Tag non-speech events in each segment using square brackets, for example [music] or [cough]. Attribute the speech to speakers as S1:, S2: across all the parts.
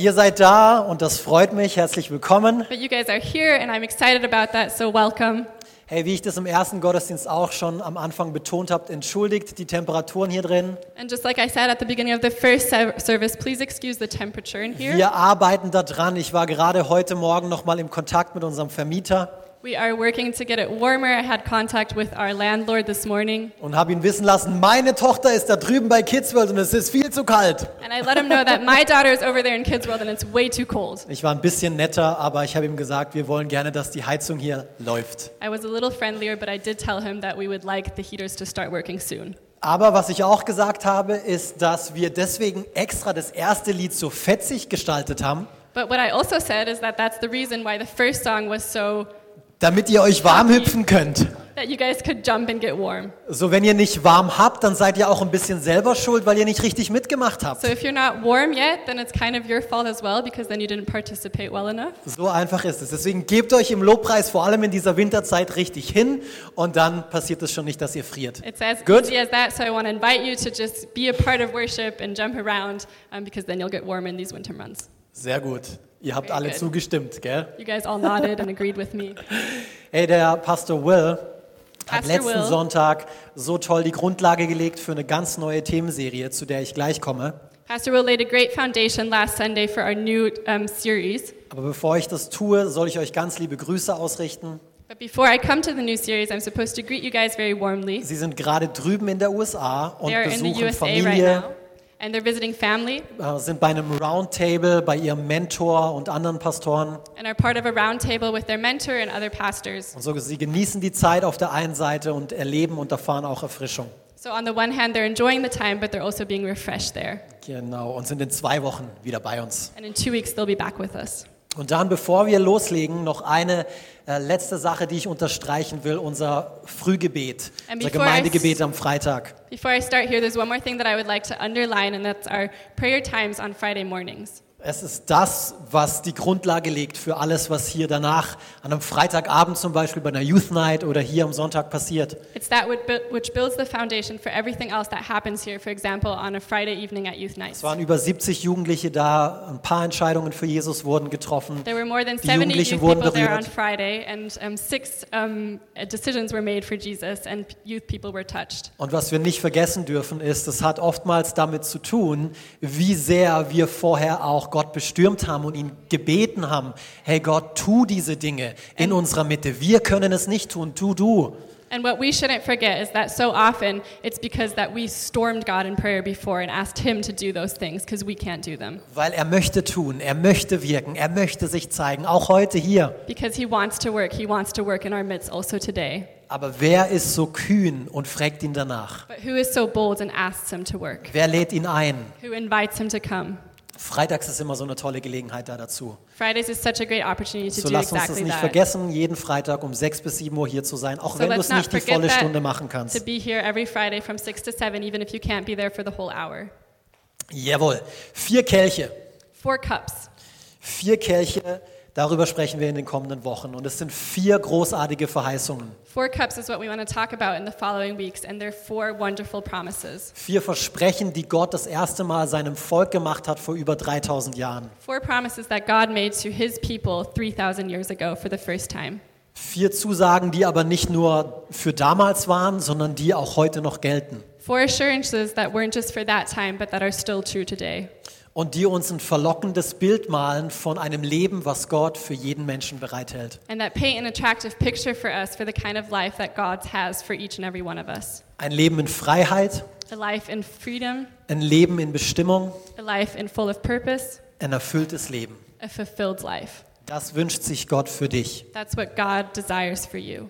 S1: Ihr seid da und das freut mich. Herzlich willkommen.
S2: But you guys are here, and I'm excited about that, so welcome.
S1: Hey, wie ich das im ersten Gottesdienst auch schon am Anfang betont habe, entschuldigt die Temperaturen hier drin.
S2: And just like I said at the beginning of the first se- service, please excuse the temperature in here.
S1: Wir arbeiten da dran. Ich war gerade heute Morgen noch mal im Kontakt mit unserem Vermieter
S2: We are working to get it warmer. I had contact with our landlord this morning,
S1: und habe ihn wissen lassen, meine Tochter ist da drüben bei Kids World und es ist viel zu kalt.
S2: and I let him know that my daughter is over there in Kids World and it's way too cold.
S1: Ich war ein bisschen netter, aber ich habe ihm gesagt, wir wollen gerne, dass die Heizung hier läuft.
S2: I was a little friendlier, but I did tell him that we would like the heaters to start working soon.
S1: Aber was ich auch gesagt habe, ist, dass wir deswegen extra das erste Lied so fetzig gestaltet haben,
S2: But what I also said is that that's the reason why the first song was so
S1: damit ihr euch warm hüpfen könnt.
S2: that you guys could jump and get warm.
S1: So, wenn ihr nicht warm habt, dann seid ihr auch ein bisschen selber schuld, weil ihr nicht richtig mitgemacht habt.
S2: So if you're not warm yet, then it's kind of your fault as well because then you didn't participate well enough.
S1: So einfach ist es. Deswegen gebt euch im Lobpreis vor allem in dieser Winterzeit richtig hin und dann passiert es schon nicht, dass ihr friert.
S2: It's as
S1: Good.
S2: easy as that, so I want to invite you to just be a part of worship and jump around um, because then you'll get warm in these winter months.
S1: Sehr gut. Ihr habt
S2: Very
S1: alle
S2: good.
S1: zugestimmt, gell?
S2: You guys all nodded and agreed with me. [laughs]
S1: Hey, der Pastor Will hat
S2: Pastor
S1: letzten
S2: Will.
S1: Sonntag so toll die Grundlage gelegt für eine ganz neue Themenserie, zu der ich gleich komme.
S2: Pastor Will laid a great foundation last Sunday for our new um, series.
S1: Aber bevor ich das tue, soll ich euch ganz liebe Grüße ausrichten.
S2: But before I come to the new series, I'm supposed to greet you guys very warmly.
S1: Sie sind gerade drüben in der USA und
S2: They are in the
S1: besuchen
S2: USA right
S1: Familie,
S2: now, and they're visiting family
S1: äh, sind bei einem Roundtable bei ihrem Mentor und anderen Pastoren.
S2: and are part of a roundtable with their mentor and other pastors.
S1: Und so, sie genießen die Zeit auf der einen Seite und erleben und erfahren auch Erfrischung.
S2: So on the one hand, they're enjoying the time, but they're also being refreshed there.
S1: Genau, und sind in zwei Wochen wieder bei uns.
S2: And in two weeks, they'll be back with us.
S1: Und dann, bevor wir loslegen, noch eine äh, letzte Sache, die ich unterstreichen will, unser Frühgebet,
S2: And
S1: unser
S2: I
S1: Gemeindegebet am Freitag.
S2: Before I start here, there's one more thing that I would like to underline, and that's our prayer times on Friday mornings.
S1: Es ist das, was die Grundlage legt für alles, was hier danach an einem Freitagabend zum Beispiel bei einer Youth Night oder hier am Sonntag passiert.
S2: It's that which builds the foundation for everything else that happens here, for example, on a Friday evening at youth nights.
S1: Es waren über 70 Jugendliche da, ein paar Entscheidungen für Jesus wurden getroffen.
S2: There were more than
S1: Die
S2: 70
S1: Jugendlichen
S2: youth
S1: wurden
S2: people there on
S1: berührt.
S2: Friday, and um, six um, decisions were made for Jesus, and youth people were touched.
S1: Und was wir nicht vergessen dürfen, ist, es hat oftmals damit zu tun, wie sehr wir vorher auch Gott bestürmt haben und ihn gebeten haben, hey Gott, tu diese Dinge in unserer Mitte. Wir können es nicht tun, tu du.
S2: And what we shouldn't forget is that so often it's because that we stormed God in prayer before and asked Him to do those things because we can't do them.
S1: Weil er möchte tun, er möchte wirken, er möchte sich zeigen, auch heute hier.
S2: Because He wants to work. He wants to work in our midst also today.
S1: Aber wer ist so kühn und fragt ihn danach?
S2: But who is so bold and asks Him to work?
S1: Wer lädt ihn ein?
S2: Who invites Him to come?
S1: Freitags ist immer so eine tolle Gelegenheit da dazu.
S2: Fridays is such a great opportunity to
S1: So
S2: do
S1: lass uns das
S2: exactly
S1: nicht
S2: that.
S1: vergessen, jeden Freitag um 6 bis 7 Uhr hier zu sein, auch
S2: So
S1: wenn du es nicht die volle Stunde machen
S2: To
S1: kannst.
S2: be here every Friday from 6 to 7, even if you can't be there for the whole hour.
S1: Jawohl. Vier Kelche.
S2: Four cups.
S1: Vier Kelche, darüber sprechen wir in den kommenden Wochen. Und es sind vier großartige Verheißungen.
S2: Four cups is what we want to talk about in the following weeks, and they're four wonderful promises.
S1: Vier Versprechen, die Gott das erste Mal seinem Volk gemacht hat vor über 3000 Jahren.
S2: Four promises that God made to his people 3,000 years ago for the first time.
S1: Vier Zusagen, die aber nicht nur für damals waren, sondern die auch heute noch gelten.
S2: Four assurances that weren't just for that time, but that are still true today.
S1: Und die uns ein verlockendes Bild malen von einem Leben, was Gott für jeden Menschen bereithält.
S2: And that paint an attractive picture for us for the kind of life that God has for each and every one of us.
S1: Ein Leben in Freiheit,
S2: A life in freedom,
S1: ein Leben in Bestimmung,
S2: a life in full of purpose,
S1: ein erfülltes Leben.
S2: a fulfilled life.
S1: Das wünscht sich Gott für dich.
S2: That's what God desires for you.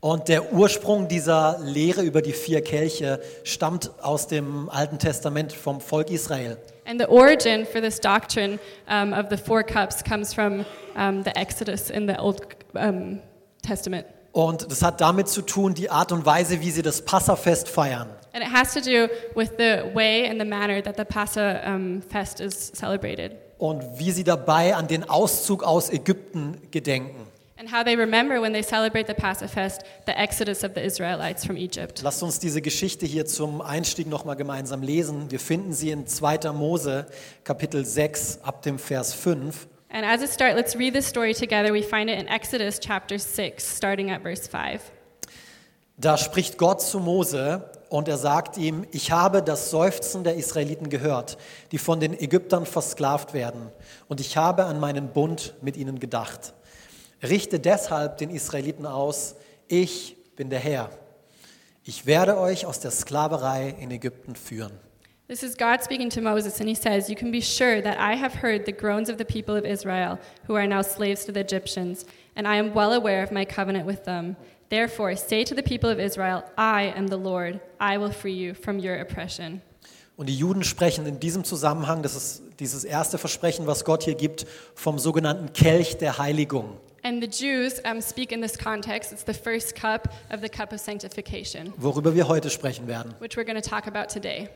S1: Und der Ursprung dieser Lehre über die vier Kelche stammt aus dem Alten Testament vom Volk Israel.
S2: And the origin for this doctrine um, of the four cups comes from um, the Exodus in the Old um, Testament.
S1: Und das hat damit zu tun, die Art und Weise, wie sie das Passafest feiern.
S2: And it has to do with the way and the manner that the Passa um, fest is celebrated.
S1: Und wie sie dabei an den Auszug aus Ägypten gedenken.
S2: And how they remember when they celebrate the Passafest the exodus of the Israelites from Egypt.
S1: Lasst uns diese Geschichte hier zum Einstieg nochmal gemeinsam lesen. Wir finden sie in 2. Mose, Kapitel 6, ab dem Vers 5.
S2: And as a start, let's read this story together. We find it in Exodus chapter 6, starting at verse 5.
S1: Da spricht Gott zu Mose und er sagt ihm, ich habe das Seufzen der Israeliten gehört, die von den Ägyptern versklavt werden, und ich habe an meinen Bund mit ihnen gedacht. Richte deshalb den Israeliten aus, ich bin der Herr. Ich werde euch aus der Sklaverei in Ägypten führen.
S2: This is God speaking to Moses, and he says, You can be sure that I have heard the groans of the people of Israel, who are now slaves to the Egyptians, and I am well aware of my covenant with them. Therefore, say to the people of Israel, I am the Lord, I will free you from your oppression.
S1: Und die Juden sprechen in diesem Zusammenhang, das ist dieses erste Versprechen, was Gott hier gibt, vom sogenannten Kelch der Heiligung.
S2: And the Jews um, speak in this context. It's the first cup of the cup of sanctification,
S1: worüber wir heute sprechen werden.
S2: which we're going to talk about today.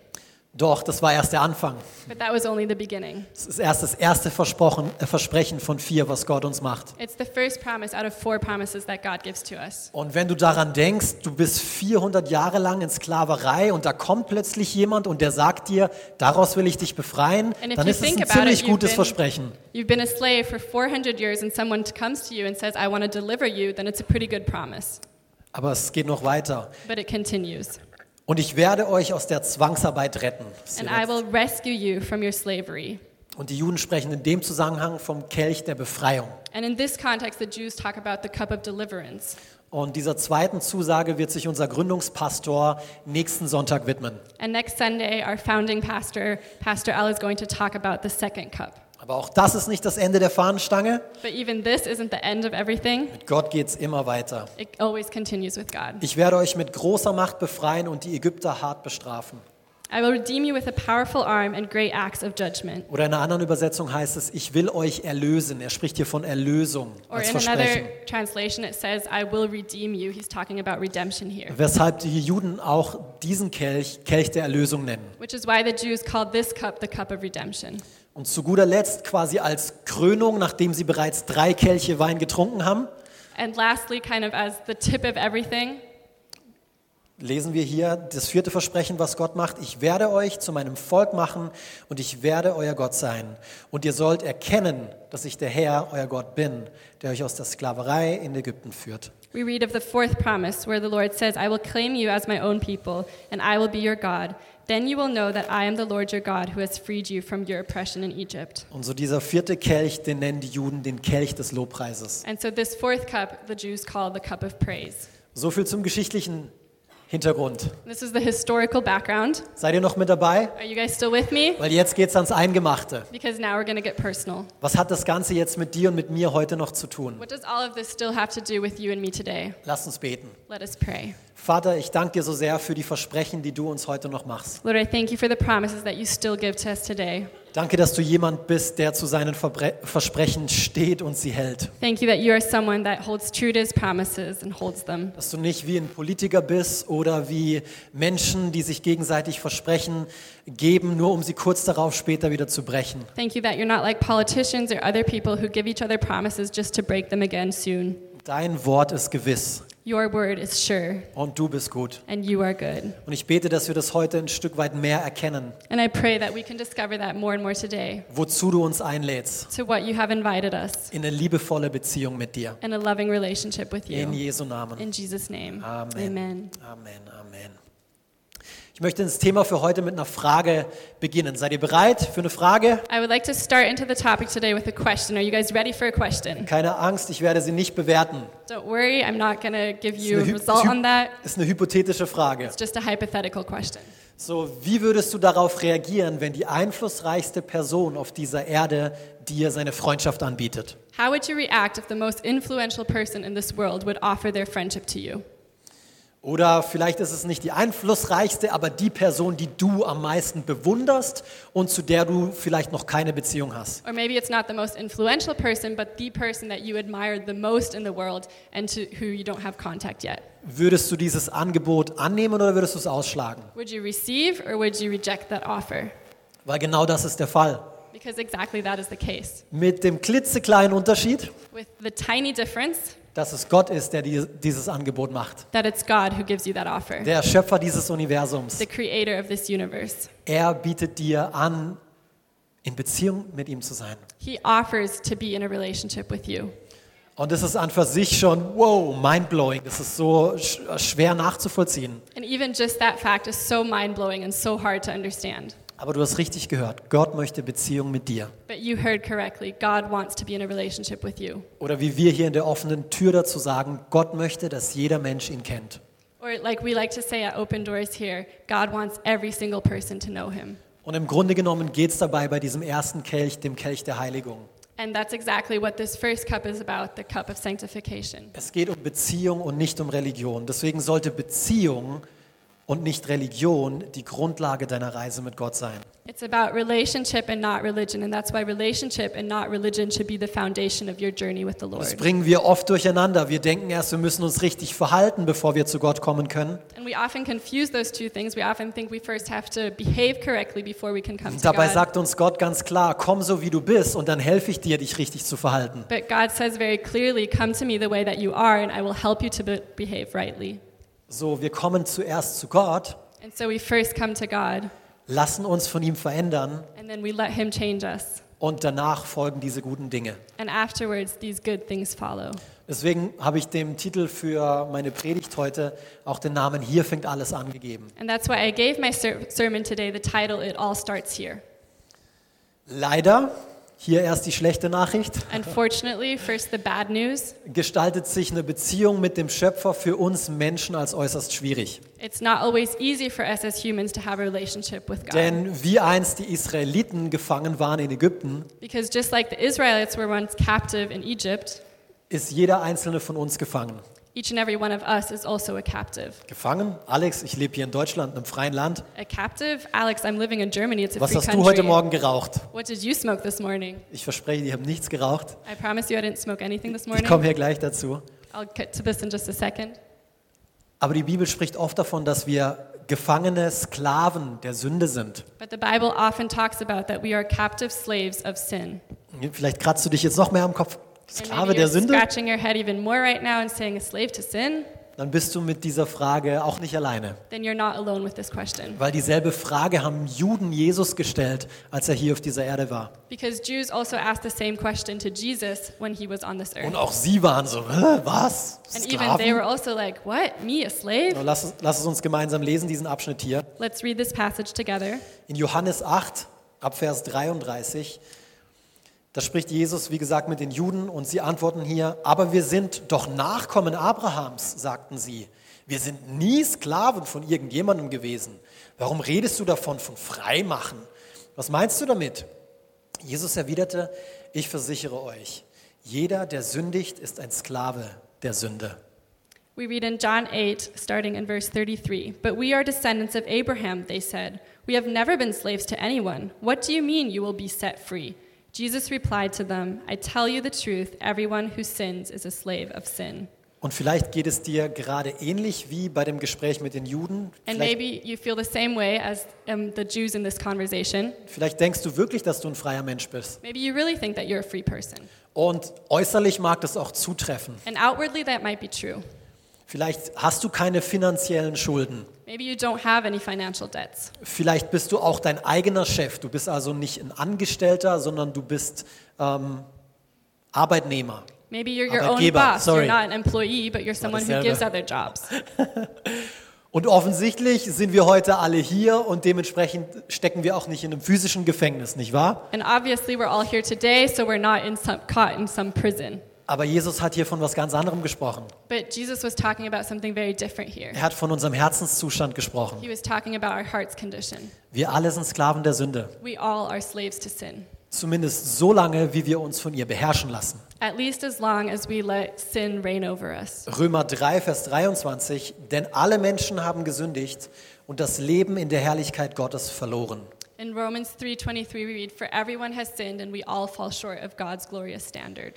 S1: Doch, das war erst der Anfang.
S2: But that was only the beginning.
S1: Das ist erst das erste Versprochen, äh, Versprechen von vier, was Gott uns macht.
S2: It's the first promise out of four promises that God gives to us.
S1: Und wenn du daran denkst, du bist 400 Jahre lang in Sklaverei und da kommt plötzlich jemand und der sagt dir, daraus will ich dich befreien,
S2: And if
S1: dann
S2: you
S1: ist es
S2: think
S1: ein
S2: about
S1: ziemlich
S2: it, you've
S1: gutes
S2: been-
S1: Versprechen.
S2: You've been a slave for 400 years, and someone comes to you and says, I want to deliver you, then it's a pretty good promise.
S1: Aber es geht noch weiter.
S2: But it continues.
S1: Und ich werde euch aus der Zwangsarbeit retten.
S2: And I will rescue you from your slavery.
S1: Und die Juden sprechen in dem Zusammenhang vom Kelch der Befreiung.
S2: And in this context, the Jews talk about the cup of deliverance.
S1: Und dieser zweiten Zusage wird sich unser Gründungspastor nächsten Sonntag widmen.
S2: And next Sunday, our founding pastor, Pastor Al, is going to talk about the second cup.
S1: Aber auch das ist nicht das Ende der Fahnenstange.
S2: But even this isn't the end of everything,
S1: Mit Gott geht es immer weiter.
S2: it always continues with God.
S1: Ich werde euch mit großer Macht befreien und die Ägypter hart bestrafen.
S2: I will redeem you with a powerful arm and great acts of judgment.
S1: Oder in einer anderen Übersetzung heißt es, ich will euch erlösen. Er spricht hier von Erlösung
S2: Or
S1: als
S2: in another
S1: Versprechen.
S2: translation, it says, I will redeem you. He's talking about redemption here.
S1: Weshalb die Juden auch diesen Kelch Kelch der Erlösung nennen.
S2: Which is why the Jews called this cup the cup of redemption.
S1: Und zu guter Letzt quasi als Krönung, nachdem sie bereits drei Kelche Wein getrunken haben,
S2: And lastly, kind of as the tip of everything,
S1: lesen wir hier das vierte Versprechen, was Gott macht. Ich werde euch zu meinem Volk machen und ich werde euer Gott sein. Und ihr sollt erkennen, dass ich der Herr, euer Gott bin, der euch aus der Sklaverei in Ägypten führt.
S2: we read of the fourth promise where the Lord says, I will claim you as my own people, and I will be your God. Then you will know that I am the Lord your God who has freed you from your oppression in Egypt.
S1: Und so dieser vierte Kelch, den nennen die Juden den Kelch des Lobpreises.
S2: And so this fourth cup, the Jews call the cup of praise.
S1: So viel zum geschichtlichen Hintergrund.
S2: This is the historical background.
S1: Seid ihr noch mit dabei?
S2: Are you guys still with me?
S1: Weil jetzt geht's ans Eingemachte.
S2: Because now we're to get personal.
S1: Was hat das Ganze jetzt mit dir und mit mir heute noch zu tun?
S2: What does all of this still have to do with you and me today?
S1: Lass uns beten.
S2: Let us pray.
S1: Vater, ich danke dir so sehr für die Versprechen, die du uns heute noch machst.
S2: Lord, I thank you for the promises that you still give to us today.
S1: Danke, dass du jemand bist, der zu seinen Verbre Versprechen steht und sie hält.
S2: Thank you that you are someone that holds true to his promises and holds them.
S1: Dass du nicht wie ein Politiker bist oder wie Menschen, die sich gegenseitig Versprechen geben, nur um sie kurz darauf später wieder zu brechen.
S2: Thank you that you're not like politicians or other people who give each other promises just to break them again soon.
S1: Dein Wort ist gewiss
S2: Your word is sure,
S1: und du bist gut.
S2: and you are good.
S1: Und ich bete, dass wir das heute ein Stück weit mehr erkennen,
S2: And I pray that we can discover that more and more today
S1: wozu du uns einlädst,
S2: to what you have invited us
S1: in eine liebevolle Beziehung mit dir.
S2: in a loving relationship with
S1: In
S2: you.
S1: Jesu Namen.
S2: In Jesus' name.
S1: Amen.
S2: Amen.
S1: Amen, Amen. Ich möchte das Thema für heute mit einer Frage beginnen. Seid ihr bereit für eine Frage?
S2: I would like to start into the topic today with a question. Are you guys ready for a question?
S1: Keine Angst, ich werde sie nicht bewerten.
S2: Don't worry, I'm not going to give you a result on that.
S1: ist eine hypothetische Frage.
S2: It's just a hypothetical question.
S1: So, wie würdest du darauf reagieren, wenn die einflussreichste Person auf dieser Erde dir seine Freundschaft anbietet?
S2: How would you react if the most influential person in this world would offer their friendship to you?
S1: Oder vielleicht ist es nicht die einflussreichste, aber die Person, die du am meisten bewunderst und zu der du vielleicht noch keine Beziehung hast.
S2: Or maybe it's not the most influential person, but the person that you admire the most in the world and to who you don't have contact yet.
S1: Würdest du dieses Angebot annehmen oder würdest du es ausschlagen?
S2: Would you receive or would you reject that offer?
S1: Weil genau das ist der Fall.
S2: Because exactly that is the case.
S1: Mit dem klitzekleinen Unterschied,
S2: With the tiny difference
S1: dass es Gott ist, der die, dieses Angebot macht.
S2: that it's God who gives you that offer,
S1: Der Schöpfer dieses Universums.
S2: the creator of this universe.
S1: Er bietet dir an, in Beziehung mit ihm zu sein.
S2: He offers to be in a relationship with you.
S1: Und das ist an für sich schon, wow, mindblowing. Das ist so sch schwer nachzuvollziehen.
S2: And even just that fact is so mind blowing and so hard to understand.
S1: Aber du hast richtig gehört. Gott möchte Beziehung mit dir.
S2: But you heard correctly. God wants to be in a relationship with you.
S1: Oder wie wir hier in der offenen Tür dazu sagen, Gott möchte, dass jeder Mensch ihn kennt.
S2: Or, like we like to say at Open Doors here, God wants every single person to know him.
S1: Und im Grunde genommen geht es dabei bei diesem ersten Kelch, dem Kelch der Heiligung.
S2: And that's exactly what this first cup is about the cup of sanctification.
S1: Es geht um Beziehung und nicht um Religion. Deswegen sollte Beziehung und nicht Religion die Grundlage deiner Reise mit Gott sein.
S2: It's about relationship and not religion, and that's why relationship and not religion should be the foundation of your journey with the
S1: Das
S2: Lord.
S1: bringen wir oft durcheinander. Wir denken erst, wir müssen uns richtig verhalten, bevor wir zu Gott kommen können.
S2: And we often confuse those two things. We often think we first have to behave correctly before we can come to
S1: Dabei
S2: God.
S1: sagt uns Gott ganz klar, komm so wie du bist und dann helfe ich dir, dich richtig zu verhalten.
S2: But God says very clearly, Come to me the way that you are, and I will help you to be- behave rightly.
S1: So, wir kommen zuerst zu Gott,
S2: And so we first come to God,
S1: lassen uns von ihm verändern
S2: and then we let Him change us.
S1: und danach folgen diese guten Dinge.
S2: And afterwards, these good things follow.
S1: Deswegen habe ich dem Titel für meine Predigt heute auch den Namen Hier fängt alles an gegeben.
S2: And that's why I gave my ser- sermon today the title, It All Starts Here.
S1: Leider, hier erst die schlechte Nachricht,
S2: Unfortunately, first the bad news.
S1: gestaltet sich eine Beziehung mit dem Schöpfer für uns Menschen als äußerst schwierig.
S2: It's not always easy for us as humans to have a relationship with God.
S1: Denn wie einst die Israeliten gefangen waren in Ägypten,
S2: Because just like the Israelites were once captive in Egypt,
S1: ist jeder einzelne von uns gefangen.
S2: Each and every one of us is also a captive.
S1: Gefangen? Alex, ich lebe hier in Deutschland, einem freien Land.
S2: A captive? Alex, I'm living in Germany. It's a
S1: Was
S2: free
S1: hast
S2: country.
S1: du heute Morgen geraucht?
S2: What did you smoke this morning?
S1: Ich verspreche, ich habe nichts geraucht.
S2: I promise you I didn't smoke anything this
S1: Ich
S2: morning.
S1: komme hier gleich dazu.
S2: I'll get to this in just a second.
S1: Aber die Bibel spricht oft davon, dass wir Gefangene, Sklaven der Sünde sind.
S2: But the Bible often talks about that we are captive slaves of sin.
S1: Vielleicht kratzt du dich jetzt noch mehr am Kopf. Sklave der Sünde?
S2: right saying.
S1: Dann bist du mit dieser Frage auch nicht alleine.
S2: Then you're not alone with this question.
S1: Weil dieselbe Frage haben Juden Jesus gestellt, als er hier auf dieser Erde war.
S2: Because Jews also asked the same question to Jesus when he was on this earth.
S1: Und auch sie waren so, was? Sklaven?
S2: also like, slave?
S1: Lass, es- lass es uns gemeinsam lesen, diesen Abschnitt hier.
S2: Let's read this passage together.
S1: In Johannes 8, ab Vers 33, da spricht Jesus, wie gesagt, mit den Juden und sie antworten hier, aber wir sind doch Nachkommen Abrahams, sagten sie. Wir sind nie Sklaven von irgendjemandem gewesen. Warum redest du davon, von Freimachen? Was meinst du damit? Jesus erwiderte, ich versichere euch, jeder, der sündigt, ist ein Sklave der Sünde.
S2: We read in John 8, starting in verse 33. But we are descendants of Abraham, they said. We have never been slaves to anyone. What do you mean you will be set free? Jesus replied to them, I tell you the truth, everyone who sins is a slave of sin.
S1: Und vielleicht geht es dir gerade ähnlich wie bei dem Gespräch mit den Juden.
S2: And
S1: Vielleicht,
S2: maybe you feel the same way as um, the Jews in this conversation.
S1: vielleicht denkst du wirklich, dass du ein freier Mensch bist.
S2: Maybe you really think that you're a free person.
S1: Und äußerlich mag das auch zutreffen.
S2: And outwardly, that might be true.
S1: Vielleicht hast du keine finanziellen Schulden.
S2: Maybe you don't have any financial debts.
S1: Vielleicht bist du auch dein eigener Chef. Du bist also nicht ein Angestellter, sondern du bist ähm, Arbeitnehmer.
S2: Maybe you're your own
S1: Arbeitgeber,
S2: boss.
S1: sorry.
S2: You're not an employee, but you're someone who
S1: dasselbe.
S2: gives other jobs. [laughs]
S1: Und offensichtlich sind wir heute alle hier und dementsprechend stecken wir auch nicht in einem physischen Gefängnis, nicht wahr?
S2: And obviously, we're all here today, so we're not in some, caught in some prison.
S1: Aber Jesus hat hier von was ganz anderem gesprochen.
S2: But Jesus was talking about something very different here.
S1: Er hat von unserem Herzenszustand gesprochen.
S2: He was talking about our heart's condition.
S1: Wir alle sind Sklaven der Sünde.
S2: We all are slaves to sin,
S1: Zumindest so lange, wie wir uns von ihr beherrschen lassen.
S2: at least as long as we let sin reign over us.
S1: Römer 3, Vers 23, denn alle Menschen haben gesündigt und das Leben in der Herrlichkeit Gottes verloren.
S2: In Romans 3:23 we read for everyone has sinned and we all fall short of God's glorious standard.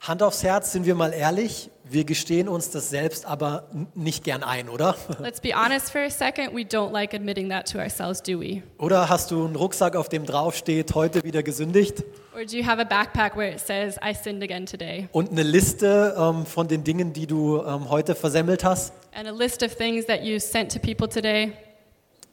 S1: Hand aufs Herz, sind wir mal ehrlich, wir gestehen uns das selbst aber nicht gern ein, oder? [laughs]
S2: Let's be honest for a second. We don't like admitting that to ourselves, do we?
S1: Oder hast du einen Rucksack, auf dem drauf steht, heute wieder gesündigt?
S2: Or do you have a backpack where it says, I sinned again today?
S1: Und eine Liste ähm, von den Dingen, die du ähm, heute versemmelt hast?
S2: And a list of things that you sent to people today?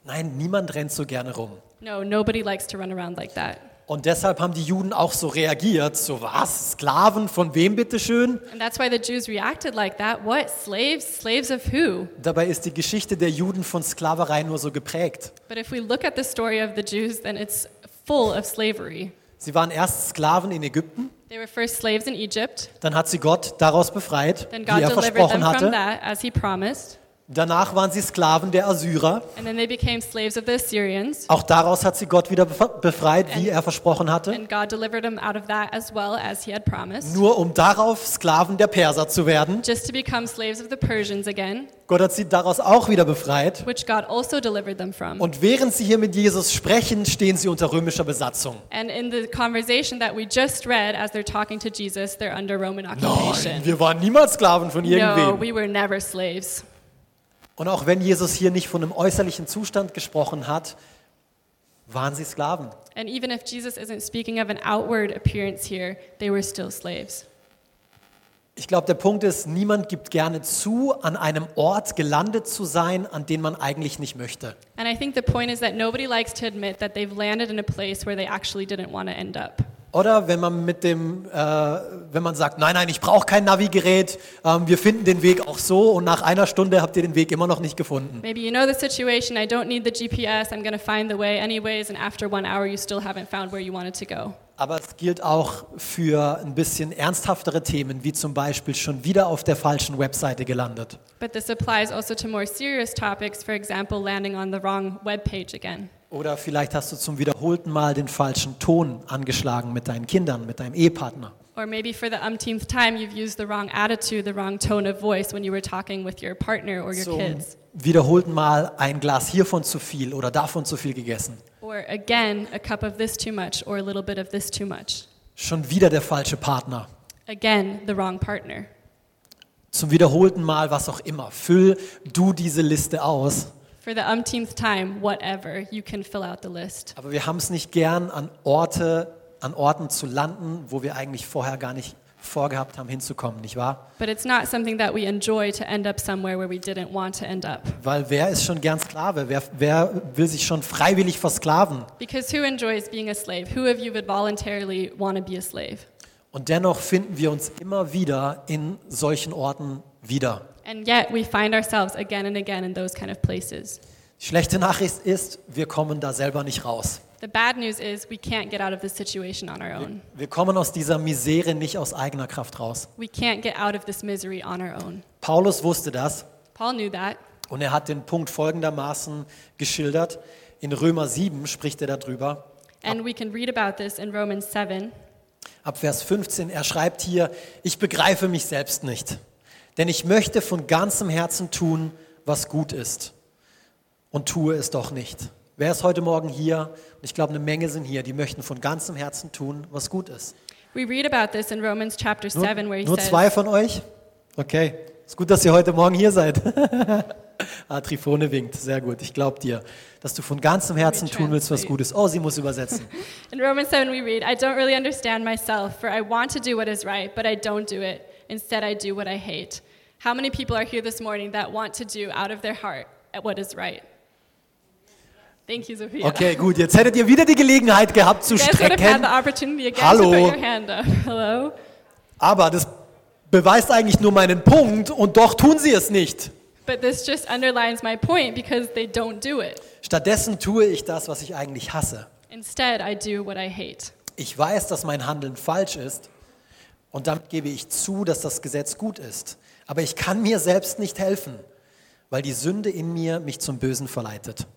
S1: Nein, niemand rennt so gerne rum.
S2: No, nobody likes to run around like that.
S1: Und deshalb haben die Juden auch so reagiert. So was? Sklaven von wem bitteschön?
S2: And that's why the Jews reacted like that. What? Slaves? Slaves of who?
S1: Dabei ist die Geschichte der Juden von Sklaverei nur so geprägt.
S2: But if we look at the story of the Jews, then it's full of slavery.
S1: Sie waren erst Sklaven in Ägypten,
S2: They were first slaves in Egypt,
S1: dann hat sie Gott daraus befreit,
S2: then
S1: wie
S2: God
S1: er versprochen
S2: from
S1: hatte.
S2: that as He promised.
S1: Danach waren sie Sklaven der Assyrer.
S2: And then they became slaves of the Assyrians.
S1: Auch daraus hat sie Gott wieder bef- befreit, wie er versprochen hatte.
S2: And as well as.
S1: Nur um darauf Sklaven der Perser zu werden.
S2: Just to become slaves of the Persians again,
S1: Gott hat sie daraus auch wieder befreit.
S2: which God also delivered them from.
S1: Und während sie hier mit Jesus sprechen, stehen sie unter römischer Besatzung.
S2: And in the conversation that we just read, as they're talking to Jesus, they're under Roman
S1: Nein,
S2: occupation.
S1: wir waren niemals Sklaven von
S2: No,
S1: irgendwem.
S2: we were never slaves.
S1: Und auch wenn Jesus hier nicht von einem äußerlichen Zustand gesprochen hat, waren sie Sklaven.
S2: And even if Jesus isn't speaking of an outward appearance here, they were still slaves.
S1: Ich glaube, der Punkt ist, niemand gibt gerne zu, an einem Ort gelandet zu sein, an den man eigentlich nicht möchte.
S2: And I think the point is that nobody likes to admit that they've landed in a place where they actually didn't want to end up.
S1: Oder wenn man mit dem, äh, wenn man sagt, nein, nein, ich brauche kein Navigerät, ähm, wir finden den Weg auch so und nach einer Stunde habt ihr den Weg immer noch nicht gefunden.
S2: Maybe you know the situation, I don't need the GPS, I'm going to find the way anyways, and after one hour you still haven't found where you wanted to go.
S1: Aber es gilt auch für ein bisschen ernsthaftere Themen, wie zum Beispiel schon wieder auf der falschen Webseite gelandet.
S2: But this applies also to more serious topics, for example, landing on the wrong web page again.
S1: Oder vielleicht hast du zum wiederholten Mal den falschen Ton angeschlagen mit deinen Kindern, mit deinem Ehepartner.
S2: Or maybe for the umpteenth time, you've used the wrong attitude, the wrong tone of voice when you were talking with your partner or your
S1: Zum
S2: kids.
S1: wiederholten Mal ein Glas hiervon zu viel oder davon zu viel gegessen.
S2: Or again, a cup of this too much or a little bit of this too much.
S1: Schon wieder der falsche Partner.
S2: Again, the wrong partner.
S1: Zum wiederholten Mal was auch immer. Füll du diese Liste aus.
S2: For the umpteenth time, whatever, you can fill out the list.
S1: Aber wir haben es nicht gern, an Orte, an Orten zu landen, wo wir eigentlich vorher gar nicht vorgehabt haben, hinzukommen, nicht wahr?
S2: But it's not something that we enjoy to end up somewhere where we didn't want to end up.
S1: Weil wer ist schon gern Sklave? Wer, wer will sich schon freiwillig versklaven?
S2: Because who enjoys being a slave? Who of you would voluntarily want to be a slave?
S1: Und dennoch finden wir uns immer wieder in solchen Orten wieder.
S2: And yet we find ourselves again and again in those kind of places.
S1: Die schlechte Nachricht ist, wir kommen da selber nicht raus.
S2: The bad news is we can't get out of this situation on our own.
S1: Wir kommen aus dieser Misere nicht aus eigener Kraft raus.
S2: We can't get out of this misery on our own.
S1: Paulus wusste das
S2: Paul knew that,
S1: und er hat den Punkt folgendermaßen geschildert. In Römer 7 spricht er darüber.
S2: and we can read about this in Romans 7.
S1: Ab Vers 15, er schreibt hier, ich begreife mich selbst nicht, denn ich möchte von ganzem Herzen tun, was gut ist und tue es doch nicht. Wer ist heute Morgen hier? Und ich glaube, eine Menge sind hier, die möchten von ganzem Herzen tun, was gut ist.
S2: We read about this in Romans chapter
S1: Nur,
S2: 7, where he
S1: nur
S2: says,
S1: zwei von euch? Okay, ist gut, dass ihr heute Morgen hier seid. [laughs] ah, Trifone winkt, sehr gut. Ich glaube dir, dass du von ganzem Herzen tun willst, was gut ist. Oh, sie muss übersetzen. [laughs]
S2: In Romans 7, we read, I don't really understand myself, for I want to do what is right, but I don't do it. Instead, I do what I hate. How many people are here this morning that want to do out of their heart what is right? Thank you, Sophia.
S1: Okay, gut, jetzt hättet ihr wieder die Gelegenheit gehabt zu strecken. Hallo. [laughs]
S2: Hello?
S1: Aber das beweist eigentlich nur meinen Punkt und doch tun sie es nicht.
S2: But this just underlines my point because they don't do it.
S1: Stattdessen tue ich das, was ich eigentlich hasse.
S2: Instead, I do what I hate.
S1: Ich weiß, dass mein Handeln falsch ist und damit gebe ich zu, dass das Gesetz gut ist. Aber ich kann mir selbst nicht helfen, weil die Sünde in mir mich zum Bösen verleitet.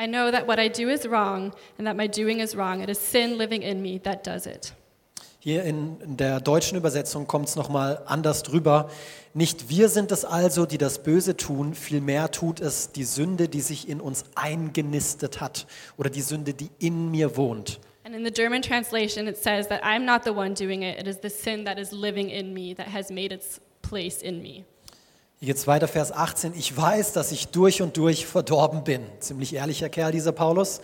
S2: I know that what I do is wrong and that my doing is wrong. It is sin living in me that does it.
S1: Hier in der deutschen Übersetzung kommt es nochmal anders drüber. Nicht wir sind es also, die das Böse tun, vielmehr tut es die Sünde, die sich in uns eingenistet hat oder die Sünde, die in mir wohnt.
S2: And in the German translation, it says that I'm not the one doing it, it is the sin that is living in me that has made its place in me.
S1: Hier geht's weiter, Vers 18. Ich weiß, dass ich durch und durch verdorben bin. Ziemlich ehrlicher Kerl, dieser Paulus.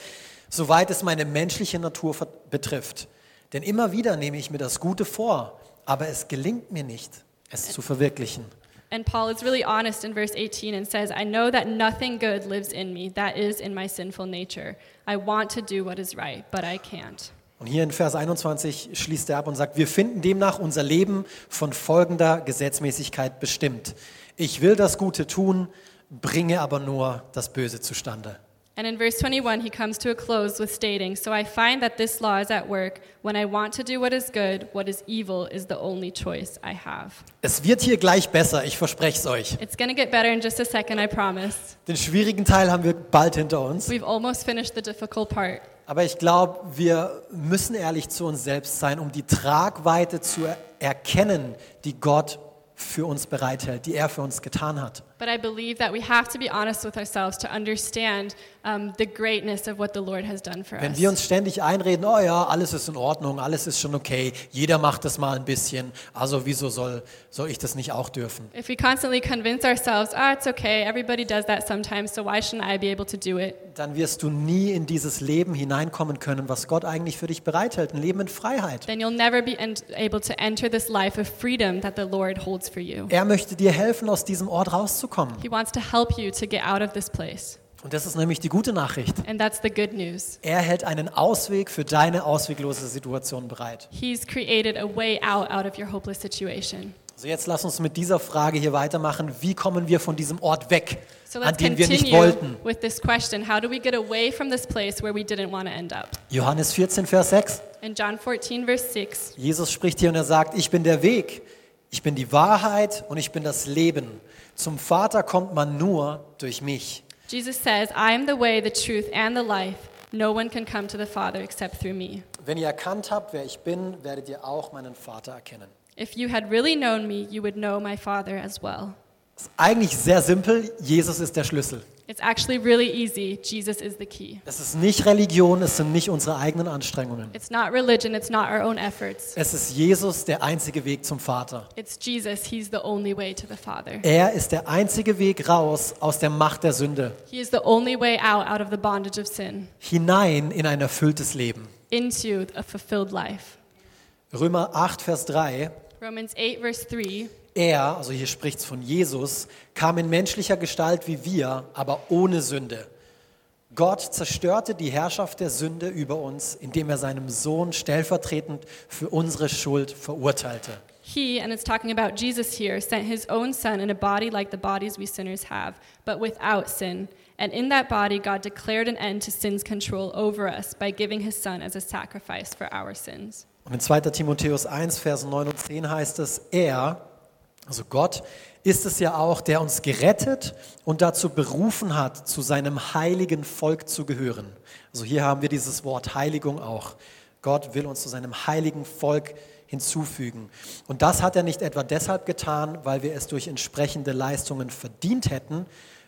S1: Soweit es meine menschliche Natur betrifft. Denn immer wieder nehme ich mir das Gute vor, aber es gelingt mir nicht, es zu verwirklichen.
S2: And Paul is really honest in verse 18 and says, I know that nothing good lives in me, that is in my sinful nature. I want to do what is right, but I can't.
S1: Und hier in Vers 21 schließt er ab und sagt, wir finden demnach unser Leben von folgender Gesetzmäßigkeit bestimmt. Ich will das Gute tun, bringe aber nur das Böse zustande.
S2: And in verse 21, he comes to a close with stating, So I find that this law is at work. When I want to do what is good, what is evil is the only choice I have.
S1: Es wird hier gleich besser, ich verspreche es euch.
S2: It's going to get better in just a second, I promise.
S1: Den schwierigen Teil haben wir bald hinter uns.
S2: We've almost finished the difficult part.
S1: Aber ich glaube, wir müssen ehrlich zu uns selbst sein, um die Tragweite zu er- erkennen, die Gott für uns bereithält, die er für uns getan hat.
S2: But I believe that we have to be honest with ourselves to understand um, the greatness of what the Lord has done for
S1: Wenn
S2: us.
S1: wir uns ständig einreden, oh ja, alles ist in Ordnung, alles ist schon okay, jeder macht das mal ein bisschen, also wieso soll, soll ich das nicht auch dürfen?
S2: If we constantly convince ourselves, ah, it's okay, everybody does that sometimes, so why shouldn't I be able to do it?
S1: Dann wirst du nie in dieses Leben hineinkommen können, was Gott eigentlich für dich bereithält, ein Leben in Freiheit.
S2: Then you'll never be able to enter this life of freedom that the Lord holds for you.
S1: Er möchte dir helfen, aus diesem Ort rauszukommen.
S2: He wants to help you to get out of this place.
S1: Und das ist nämlich die gute Nachricht.
S2: And that's the good news.
S1: Er hält einen Ausweg für deine ausweglose Situation bereit.
S2: He's created a way out out of your hopeless situation.
S1: Also jetzt lass uns mit dieser Frage hier weitermachen. Wie kommen wir von diesem Ort weg,
S2: So
S1: an
S2: let's
S1: den wir nicht
S2: continue
S1: wollten?
S2: with this question. How do we get away from this place where we didn't want to end up?
S1: Johannes 14, Vers 6.
S2: In John 14, verse 6,
S1: Jesus spricht hier und er sagt, ich bin der Weg, ich bin die Wahrheit und ich bin das Leben. Zum Vater kommt man nur durch mich.
S2: Jesus says, I am the way, the truth, and the life. No one can come to the Father except through me.
S1: Wenn ihr erkannt habt, wer ich bin, werdet ihr auch meinen Vater erkennen.
S2: If you had really known me, you would know my Father as well.
S1: Das ist eigentlich sehr simpel. Jesus ist der Schlüssel.
S2: It's actually really easy. Jesus is the key.
S1: Es ist nicht Religion, es sind nicht unsere eigenen Anstrengungen.
S2: It's not religion, it's not our own efforts.
S1: Es ist Jesus der einzige Weg zum Vater.
S2: It's Jesus. He's the only way to the Father.
S1: Er ist der einzige Weg raus aus der Macht der Sünde,
S2: He is the only way out out of the bondage of sin
S1: hinein in ein erfülltes Leben.
S2: into a fulfilled life.
S1: Römer 8, Vers 3.
S2: Romans 8, verse 3
S1: Er, also hier spricht es von Jesus, kam in menschlicher Gestalt wie wir, aber ohne Sünde. Gott zerstörte die Herrschaft der Sünde über uns, indem er seinem Sohn stellvertretend für unsere Schuld verurteilte.
S2: He, and it's talking about Jesus here, sent his own son in a body like the bodies we sinners have, but without sin. And in that body, God declared an end to sin's control over us by giving his son as a sacrifice for our sins.
S1: Und in 2. Timotheus 1, Vers 9 und 10 heißt es, er, also Gott, ist es ja auch, der uns gerettet und dazu berufen hat, zu seinem heiligen Volk zu gehören. Also hier haben wir dieses Wort Heiligung auch. Gott will uns zu seinem heiligen Volk hinzufügen. Und das hat er nicht etwa deshalb getan, weil wir es durch entsprechende Leistungen verdient hätten,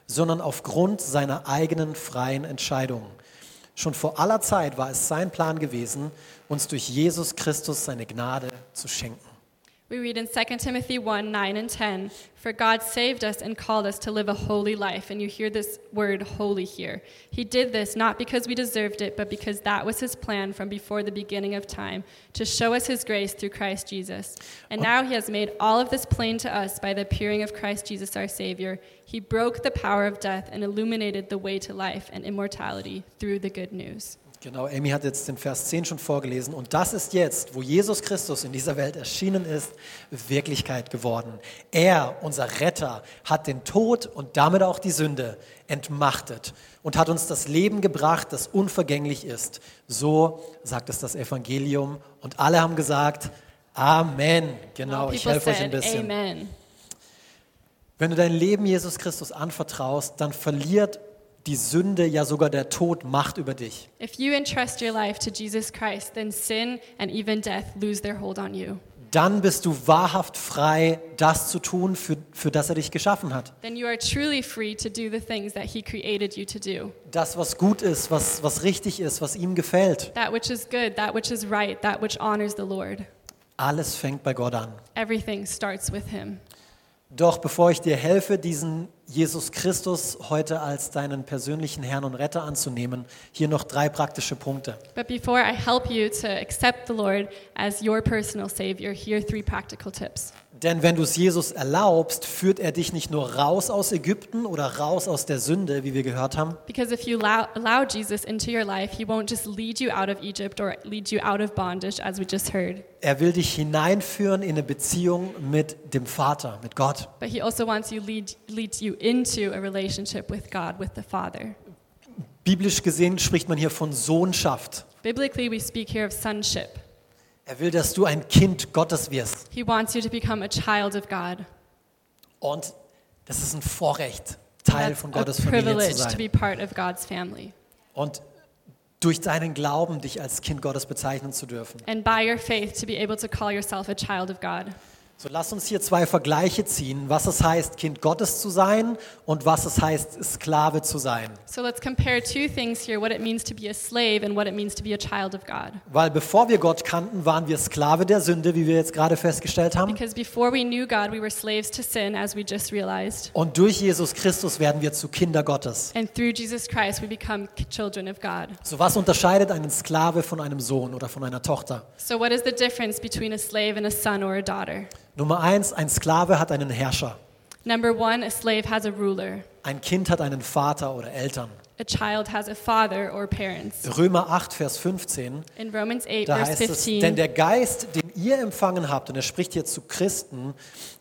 S1: sondern aufgrund seiner eigenen freien Entscheidung. Schon vor aller Zeit war es sein Plan gewesen, uns durch Jesus Christus seine Gnade zu schenken.
S2: We read in 2 Timothy 1 9 and 10 For God saved us and called us to live a holy life. And you hear this word holy here. He did this not because we deserved it, but because that was His plan from before the beginning of time, to show us His grace through Christ Jesus. And oh. now He has made all of this plain to us by the appearing of Christ Jesus our Savior. He broke the power of death and illuminated the way to life and immortality through the good news.
S1: Genau, Amy hat jetzt den Vers 10 schon vorgelesen. Und das ist jetzt, wo Jesus Christus in dieser Welt erschienen ist, Wirklichkeit geworden. Er, unser Retter, hat den Tod und damit auch die Sünde entmachtet und hat uns das Leben gebracht, das unvergänglich ist. So sagt es das Evangelium. Und alle haben gesagt, Amen. Genau, ich helfe euch ein bisschen.
S2: Amen.
S1: Wenn du dein Leben Jesus Christus anvertraust, dann verliert die Sünde, ja sogar der Tod, Macht über dich.
S2: If you entrust your life to Jesus Christ, then sin and even death lose their hold on you.
S1: dann bist du wahrhaft frei, das zu tun, für, für das er dich geschaffen hat.
S2: then you are truly free to do the things that He created you to do.
S1: Das, was gut ist, was, was richtig ist, was ihm gefällt.
S2: That which is good, that which is right, that which honors the Lord.
S1: Alles fängt bei Gott an.
S2: Everything starts with Him.
S1: Doch bevor ich dir helfe, diesen Jesus Christus heute als deinen persönlichen Herrn und Retter anzunehmen, hier noch drei praktische Punkte.
S2: But before I help you to accept the Lord as your personal Savior, here are three practical tips.
S1: Denn wenn du es Jesus erlaubst, führt er dich nicht nur raus aus Ägypten oder raus aus der Sünde, wie wir gehört haben,
S2: Because if you allow, allow Jesus into your life, He won't just lead you out of Egypt or lead you out of bondage, as we just heard,
S1: er will dich hineinführen in eine Beziehung mit dem Vater, mit Gott.
S2: but He also wants you lead lead you into a relationship with God, with the Father.
S1: Biblisch gesehen spricht man hier von Sohnschaft.
S2: Biblically, we speak here of sonship.
S1: Er will, dass du ein Kind Gottes wirst.
S2: He wants you to become a child of God.
S1: Und das ist ein Vorrecht, Teil
S2: That's
S1: von
S2: a
S1: Gottes Familie zu
S2: privilege to
S1: sein.
S2: be part of God's family.
S1: Und durch deinen Glauben dich als Kind Gottes bezeichnen zu dürfen.
S2: And by your faith, to be able to call yourself a child of God.
S1: So lass uns hier zwei Vergleiche ziehen, was es heißt, Kind Gottes zu sein und was es heißt, Sklave zu sein.
S2: So let's compare two things here what it means to be a slave and what it means to be a child of God.
S1: Weil bevor wir Gott kannten, waren wir Sklave der Sünde, wie wir jetzt gerade festgestellt haben.
S2: Because before we knew God, we were slaves to sin, as we just realized.
S1: Und durch Jesus Christus werden wir zu Kinder Gottes.
S2: And through Jesus Christ, we become children of God.
S1: So was unterscheidet einen Sklave von einem Sohn oder von einer Tochter?
S2: So, what is the difference between a slave and a son or a daughter?
S1: Nummer eins, ein Sklave hat einen Herrscher.
S2: Number one, a slave has a ruler,
S1: Ein Kind hat einen Vater oder Eltern.
S2: a child has a father or parents.
S1: Römer 8, Vers 15.
S2: In Romans 8,
S1: Da heißt es,
S2: 15,
S1: denn der Geist, den ihr empfangen habt, und er spricht hier zu Christen,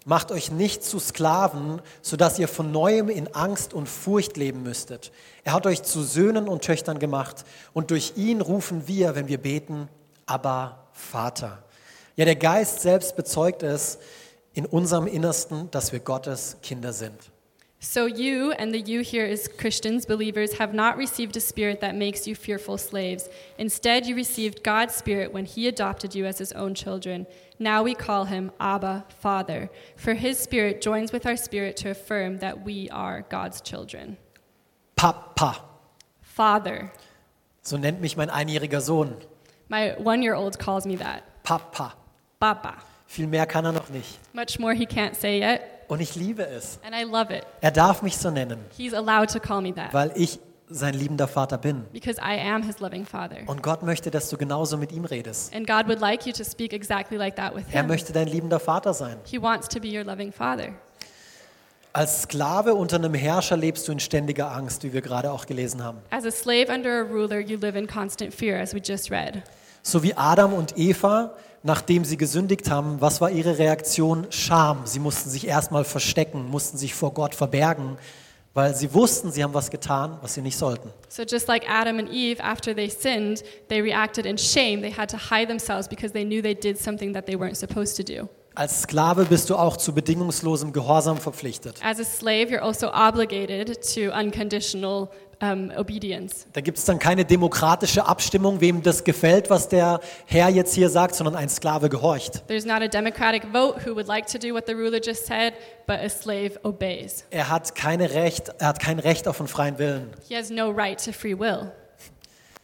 S1: macht euch nicht zu Sklaven, sodass ihr von neuem in Angst und Furcht leben müsstet. Er hat euch zu Söhnen und Töchtern gemacht und durch ihn rufen wir, wenn wir beten, aber Vater. Ja, der Geist selbst bezeugt es in unserem Innersten, dass wir Gottes Kinder sind.
S2: So you and the you here as Christians, believers, have not received a spirit that makes you fearful slaves. Instead, you received God's spirit when he adopted you as his own children. Now we call him Abba, Father. For his spirit joins with our spirit to affirm that we are God's children.
S1: Papa,
S2: Father.
S1: so nennt mich mein einjähriger Sohn.
S2: My one year old calls me that.
S1: Papa.
S2: Baba.
S1: Viel mehr kann er noch nicht.
S2: Much more he can't say yet,
S1: Und ich liebe es.
S2: and I love it.
S1: Er darf mich so nennen,
S2: He's allowed to call me that
S1: weil ich sein liebender Vater bin.
S2: because I am his loving father.
S1: Und Gott möchte, dass du genauso mit ihm redest.
S2: And God would like you to speak exactly like that with
S1: Er
S2: him.
S1: möchte dein liebender Vater sein.
S2: He wants to be your loving father.
S1: Als Sklave unter einem Herrscher lebst du in ständiger Angst, wie wir gerade auch gelesen haben.
S2: As a slave under a ruler, you live in constant fear, as we just read.
S1: So wie Adam und Eva, nachdem sie gesündigt haben, was war ihre Reaktion? Scham. Sie mussten sich erstmal verstecken, mussten sich vor Gott verbergen, weil sie wussten, sie haben was getan, was sie nicht sollten.
S2: So, just like Adam and Eve, after they sinned, they reacted in shame. They had to hide themselves because they knew they did something that they weren't supposed to do.
S1: Als Sklave bist du auch zu bedingungslosem Gehorsam verpflichtet.
S2: As a slave, you're also obligated to unconditional um, obedience.
S1: Da gibt es dann keine demokratische Abstimmung, wem das gefällt, was der Herr jetzt hier sagt, sondern ein Sklave gehorcht.
S2: There's not a democratic vote who would like to do what the ruler just said, but a slave obeys.
S1: Er hat, keine Recht, er hat kein Recht auf einen freien Willen.
S2: He has no right to free will.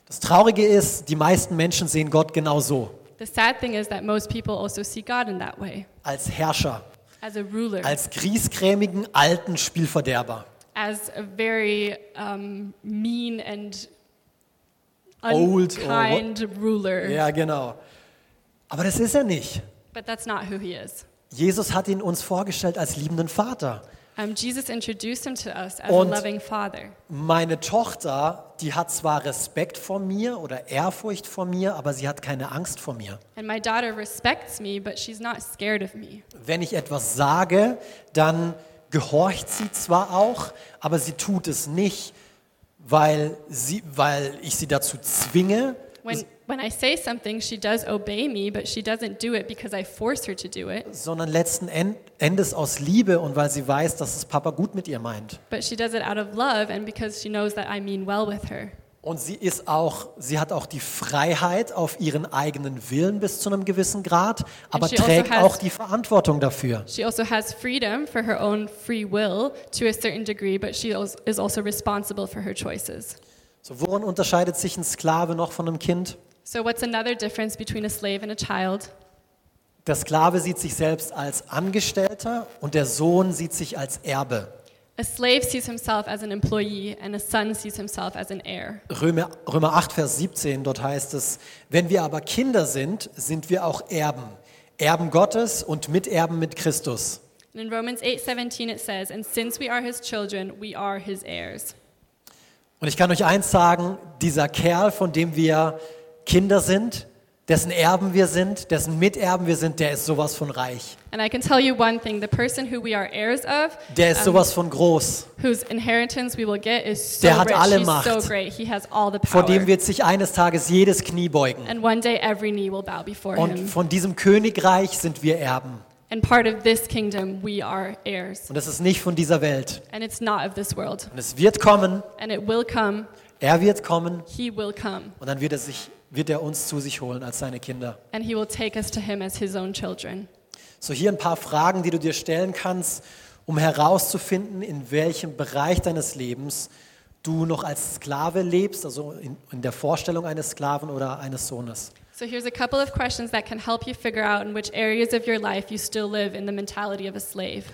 S1: Das Traurige ist, die meisten Menschen sehen Gott genau so,
S2: The sad thing is that most people also see God in that way,
S1: als Herrscher,
S2: as a ruler,
S1: als griesgrämigen alten Spielverderber.
S2: As a very um, mean and
S1: Old
S2: ruler.
S1: Ja, genau. Aber das ist er nicht.
S2: But that's not who he is.
S1: Jesus hat ihn uns vorgestellt als liebenden Vater.
S2: Um, Jesus introduced him to us as
S1: Und-
S2: a loving father.
S1: Meine Tochter, die hat zwar Respekt vor mir oder Ehrfurcht vor mir, aber sie hat keine Angst vor mir.
S2: And my daughter respects me, but she's not scared of me.
S1: Wenn ich etwas sage, dann gehorcht sie zwar auch, aber sie tut es nicht, weil, sie, weil ich sie dazu zwinge,
S2: When, when I say something, she does obey me, but she doesn't do it because I force her to do it.
S1: sondern letzten En- Endes aus Liebe und weil sie weiß, dass es Papa gut mit ihr meint.
S2: But she does it out of love and because she knows that I mean well with her.
S1: Und sie ist auch, sie hat auch die Freiheit auf ihren eigenen Willen bis zu einem gewissen Grad, aber
S2: also
S1: trägt
S2: has-
S1: auch die Verantwortung dafür.
S2: She also has freedom for her own free will to a certain degree, but she is also responsible for her choices.
S1: So, worin unterscheidet sich ein Sklave noch von einem Kind?
S2: So, what's another difference between a slave and a child?
S1: Der Sklave sieht sich selbst als Angestellter und der Sohn sieht sich als Erbe.
S2: A slave sees himself as an employee, and a son sees himself as an heir.
S1: Römer, Römer 8, Vers 17, dort heißt es, wenn wir aber Kinder sind, sind wir auch Erben. Erben Gottes und Miterben mit Christus.
S2: And in Romans 8:17 it says, "And since we are his children, we are his heirs."
S1: Und ich kann euch eins sagen, dieser Kerl, von dem wir Kinder sind, dessen Erben wir sind, dessen Miterben wir sind, der ist sowas von reich.
S2: And I can tell you one thing, the person who we are heirs of,
S1: Der ist
S2: um,
S1: sowas von groß.
S2: whose inheritance we will get is so
S1: Der hat
S2: rich.
S1: alle
S2: He's
S1: Macht.
S2: so great. He has all the
S1: Vor dem
S2: power.
S1: wird sich eines Tages jedes Knie beugen.
S2: And one day every knee will bow before
S1: Und
S2: him.
S1: von diesem Königreich sind wir Erben.
S2: And part of this kingdom, we are heirs.
S1: Und das ist nicht von dieser Welt.
S2: And it's not of this world.
S1: Und es wird kommen,
S2: And it will come.
S1: Er wird kommen
S2: He will come.
S1: und dann wird er, sich, wird er uns zu sich holen als seine Kinder.
S2: And he will take us to him as his own children.
S1: So hier ein paar Fragen, die du dir stellen kannst, um herauszufinden, in welchem Bereich deines Lebens du noch als Sklave lebst, also in, in der Vorstellung eines Sklaven oder eines Sohnes.
S2: So here's a couple of questions that can help you figure out in which areas of your life you still live in the mentality of a slave.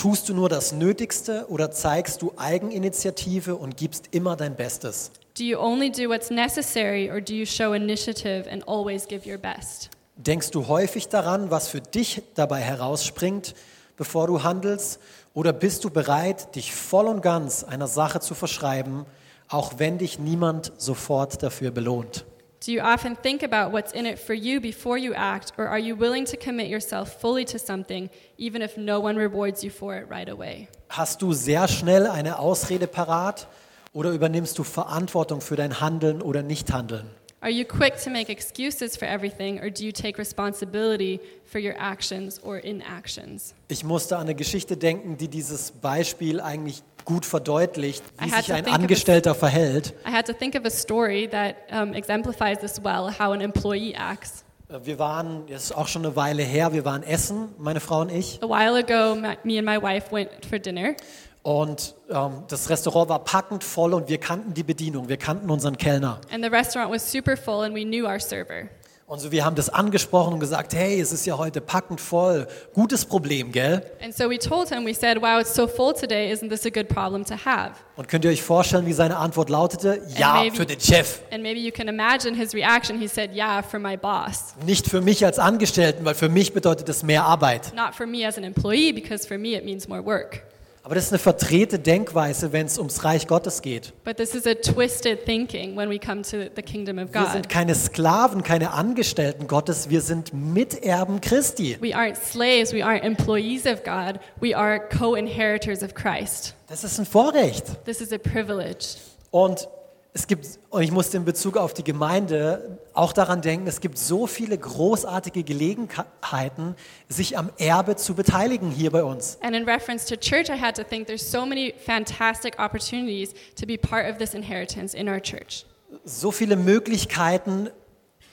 S1: Tust du nur das Nötigste oder zeigst du Eigeninitiative und gibst immer dein Bestes?
S2: Do you only do what's necessary or do you show initiative and always give your best?
S1: Denkst du häufig daran, was für dich dabei herausspringt, bevor du handelst? Oder bist du bereit, dich voll und ganz einer Sache zu verschreiben, auch wenn dich niemand sofort dafür belohnt?
S2: Do you often think about what's in it for you before you act, or are you willing to commit yourself fully to something, even if no one rewards you for it right away?
S1: Hast du sehr schnell eine Ausrede parat oder übernimmst du Verantwortung für dein Handeln oder Nichthandeln?
S2: Are you quick to make excuses for everything, or do you take responsibility for your actions or inactions?
S1: Ich musste an eine Geschichte denken, die dieses Beispiel eigentlich gut verdeutlicht, wie
S2: I had
S1: sich
S2: to
S1: ein
S2: think of a-
S1: Angestellter verhält.
S2: I had to think of a story that um, exemplifies this well how an employee acts.
S1: Äh, Wir waren, das ist auch schon eine Weile her, wir waren essen, meine Frau und ich.
S2: A while ago, me and my wife went for dinner,
S1: Und ähm, das Restaurant war packend voll und wir kannten die Bedienung, wir kannten unseren Kellner.
S2: and the restaurant was super full, and we knew our server.
S1: Und so, wir haben das angesprochen und gesagt, hey, es ist ja heute packend voll. Gutes Problem, gell?
S2: And so we told him, we said, Wow, it's so full today. Isn't this a good problem to have?
S1: Und könnt ihr euch vorstellen, wie seine Antwort lautete? Ja,
S2: maybe-
S1: für den Chef.
S2: And maybe you can imagine his reaction. He said, Yeah, for my boss.
S1: Nicht für mich als Angestellten, weil für mich bedeutet das mehr Arbeit.
S2: Not for me as an employee, because for me it means more work.
S1: Aber das ist eine verdrehte Denkweise, wenn es ums Reich Gottes geht.
S2: But this is a twisted thinking when we come to the kingdom of
S1: Wir sind
S2: God.
S1: keine Sklaven, keine Angestellten Gottes, wir sind Miterben Christi.
S2: We aren't slaves, we aren't employees of God, we are co inheritors of Christ.
S1: Das ist ein Vorrecht.
S2: This is a privilege.
S1: Und es gibt, und ich musste in Bezug auf die Gemeinde auch daran denken, es gibt so viele großartige Gelegenheiten, sich am Erbe zu beteiligen hier bei uns.
S2: And in reference to church, I had to think there's so many fantastic opportunities to be part of this inheritance in our church.
S1: So viele Möglichkeiten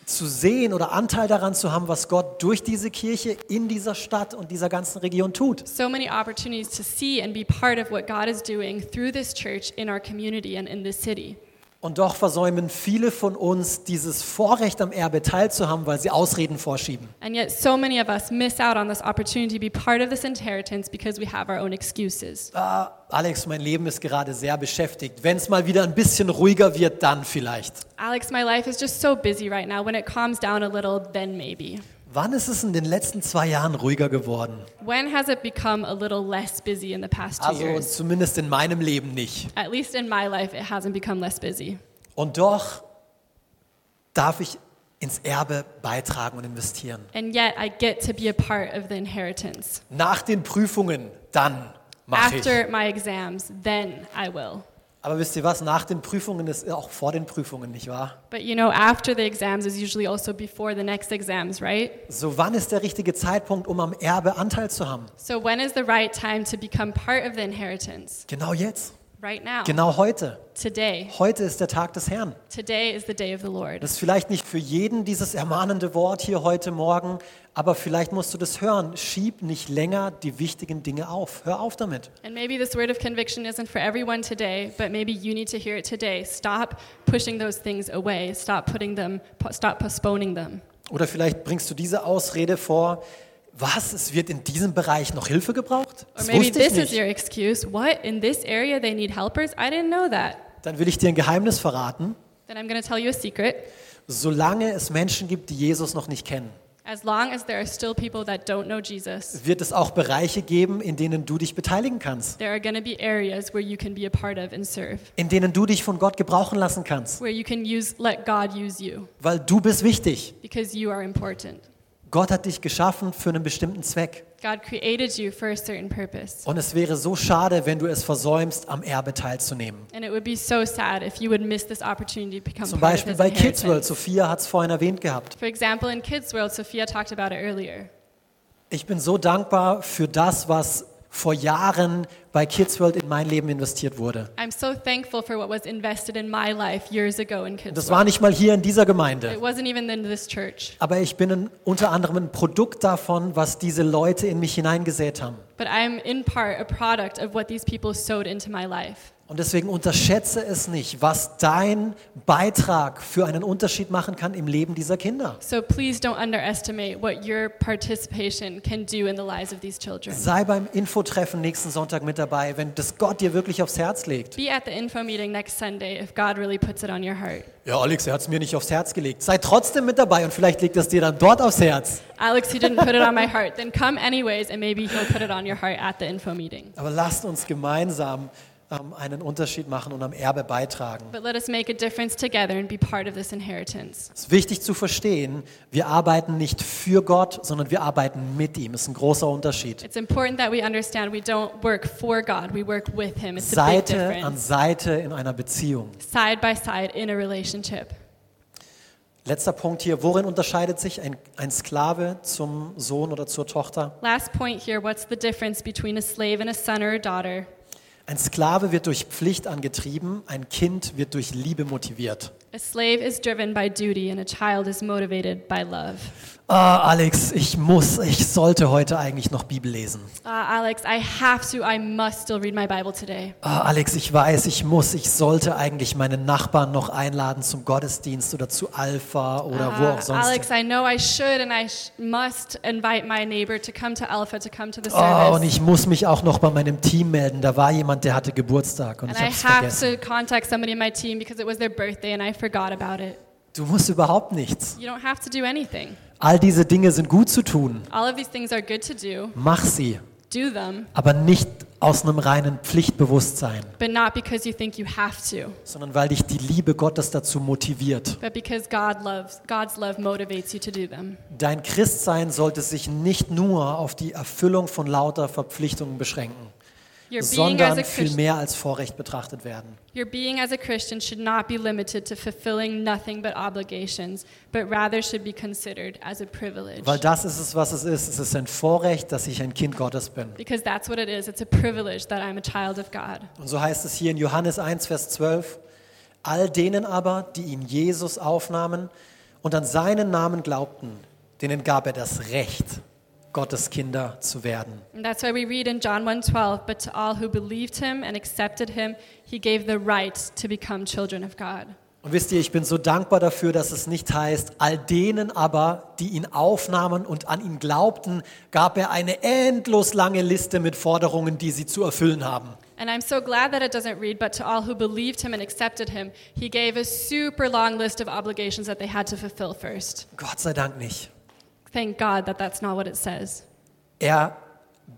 S1: zu sehen oder Anteil daran zu haben, was Gott durch diese Kirche in dieser Stadt und dieser ganzen Region tut.
S2: So many opportunities to see and be part of what God is doing through this church in our community and in this city.
S1: Und doch versäumen viele von uns dieses Vorrecht am Erbe teilzuhaben, weil sie Ausreden vorschieben.
S2: And yet, so many of us miss out on this opportunity to be part of this inheritance because we have our own excuses.
S1: Ah, Alex, mein Leben ist gerade sehr beschäftigt. Wenn es mal wieder ein bisschen ruhiger wird, dann vielleicht.
S2: Alex, my life is just so busy right now. When it calms down a little, then maybe.
S1: Wann ist es in den letzten zwei Jahren ruhiger geworden?
S2: When has it become a little less busy in the past two
S1: Also
S2: years?
S1: zumindest in meinem Leben nicht.
S2: At least in my life, it hasn't become less busy.
S1: Und doch darf ich ins Erbe beitragen und investieren.
S2: And yet, I get to be a part of the inheritance.
S1: Nach den Prüfungen, dann mache ich.
S2: After my exams, then I will.
S1: Aber wisst ihr was? Nach den Prüfungen ist auch vor den Prüfungen, nicht wahr?
S2: But you know, after the exams is usually also before the next exams, right?
S1: So, wann ist der richtige Zeitpunkt, um am Erbe Anteil zu haben?
S2: So, when is the right time to become part of the inheritance?
S1: Genau jetzt.
S2: Right now,
S1: Genau heute.
S2: today.
S1: Heute ist der Tag des Herrn.
S2: Today is the day of the Lord.
S1: Das ist vielleicht nicht für jeden dieses ermahnende Wort hier heute Morgen, aber vielleicht musst du das hören. Schieb nicht länger die wichtigen Dinge auf. Hör auf damit.
S2: And maybe this word of conviction isn't for everyone today, but maybe you need to hear it today. Stop pushing those things away. Stop putting them stop postponing them.
S1: Oder vielleicht bringst du diese Ausrede vor, was, es wird in diesem Bereich noch Hilfe gebraucht?
S2: Or
S1: Das
S2: maybe
S1: wusste ich
S2: this is
S1: nicht.
S2: your excuse. What? In this area they need helpers? I didn't know that.
S1: Dann will ich dir ein Geheimnis verraten.
S2: Then I'm going to tell you a secret.
S1: Solange es Menschen gibt, die Jesus noch nicht kennen,
S2: As long as there are still people that don't know Jesus,
S1: wird es auch Bereiche geben, in denen du dich beteiligen kannst,
S2: there are going to be areas where you can be a part of and serve,
S1: in denen du dich von Gott gebrauchen lassen kannst,
S2: where you can use let God use you
S1: weil du bist wichtig.
S2: because you are important.
S1: Gott hat dich geschaffen für einen bestimmten Zweck.
S2: God created you for a certain purpose.
S1: Und es wäre so schade, wenn du es versäumst, am Erbe teilzunehmen.
S2: And it would be so sad if you would miss this opportunity to become
S1: Zum Beispiel bei Kids World. Sophia hat es vorhin erwähnt gehabt.
S2: For example, in Kids World, Sophia talked about it earlier.
S1: Ich bin so dankbar für das, was vor Jahren bei Kids World in mein Leben investiert wurde.
S2: I'm so thankful for what was invested in my life years ago in Kids
S1: Das war nicht mal hier in dieser Gemeinde.
S2: It wasn't even in this church.
S1: Aber ich bin ein, unter anderem ein Produkt davon, was diese Leute in mich hineingesät haben.
S2: But I'm in part a product of what these people sowed into my life.
S1: Und deswegen unterschätze es nicht, was dein Beitrag für einen Unterschied machen kann im Leben dieser Kinder.
S2: So please don't underestimate what your participation can do in the lives of these children.
S1: Sei beim Infotreffen nächsten Sonntag mit dabei, wenn das Gott dir wirklich aufs Herz legt.
S2: Be at the info meeting next Sunday if God really puts it on your heart.
S1: Ja, Alex, er hat es mir nicht aufs Herz gelegt. Sei trotzdem mit dabei und vielleicht legt es dir dann dort aufs Herz.
S2: Alex, he didn't put it on my heart. Then come anyways, and maybe he'll put it on your heart at the info meeting.
S1: Aber lasst uns gemeinsam ähm, einen Unterschied machen und am Erbe beitragen.
S2: But let us make a difference together and be part of this inheritance.
S1: Es ist wichtig zu verstehen, wir arbeiten nicht für Gott, sondern wir arbeiten mit ihm. Das ist ein großer Unterschied.
S2: It's important that we understand we don't work for God, we work with Him. It's a big
S1: Seite an. Seite in einer Beziehung.
S2: Side by side in a relationship.
S1: Letzter Punkt hier, worin unterscheidet sich ein, ein Sklave zum Sohn oder zur Tochter?
S2: Last point here what's the difference between a slave and a son or a daughter?
S1: Ein Sklave wird durch Pflicht angetrieben, ein Kind wird durch Liebe motiviert.
S2: A slave is driven by duty, and a child is motivated by love.
S1: Ah, Alex, ich muss, ich sollte heute eigentlich noch Bibel lesen.
S2: Uh, Alex, I have to, I must still read my Bible today.
S1: Ah, Alex, ich weiß, ich muss, ich sollte eigentlich meinen Nachbarn noch einladen zum Gottesdienst oder zu Alpha oder wo auch
S2: Uh,
S1: sonst.
S2: Alex, I know I should and I must invite my neighbor to come to Alpha, to come to the
S1: Oh, und
S2: service.
S1: ich muss mich auch noch bei meinem Team melden. Da war jemand, der hatte Geburtstag und
S2: and
S1: ich
S2: I
S1: habe es
S2: have
S1: vergessen.
S2: to contact somebody in my team because it was their birthday and I forgot about it.
S1: Du musst überhaupt nichts.
S2: You don't have to do anything.
S1: All diese Dinge sind gut zu tun.
S2: All of these things are good to do.
S1: Mach sie,
S2: Do them,
S1: aber nicht aus einem reinen Pflichtbewusstsein,
S2: but not because you think you have to,
S1: sondern weil dich die Liebe Gottes dazu motiviert.
S2: but because God loves God's love motivates you to do them.
S1: Dein Christsein sollte sich nicht nur auf die Erfüllung von lauter Verpflichtungen beschränken,
S2: Your being as
S1: sondern
S2: a
S1: viel mehr als Vorrecht betrachtet werden.
S2: your being as a Christian should not be limited to fulfilling nothing but obligations, but rather should be considered as a privilege.
S1: Weil das ist es, was es ist. Es ist ein Vorrecht, dass ich ein Kind Gottes bin.
S2: Because that's what it is. It's a privilege that I'm a child of God.
S1: Und so heißt es hier in Johannes 1, Vers 12, all denen aber, die ihn Jesus aufnahmen und an seinen Namen glaubten, denen gab er das Recht, Gottes Kinder zu werden.
S2: And that's why we read in John 1:12, but to all who believed him and accepted him, he gave the right to become children of God.
S1: Und wisst ihr, ich bin so dankbar dafür, dass es nicht heißt, all denen aber, die ihn aufnahmen und an ihn glaubten, gab er eine endlos lange Liste mit Forderungen, die sie zu erfüllen haben.
S2: And I'm so glad that it doesn't read, but to all who believed him and accepted him, he gave a super long list of obligations that they had to fulfill first.
S1: Gott sei Dank nicht.
S2: Thank God that that's not what it says.
S1: Er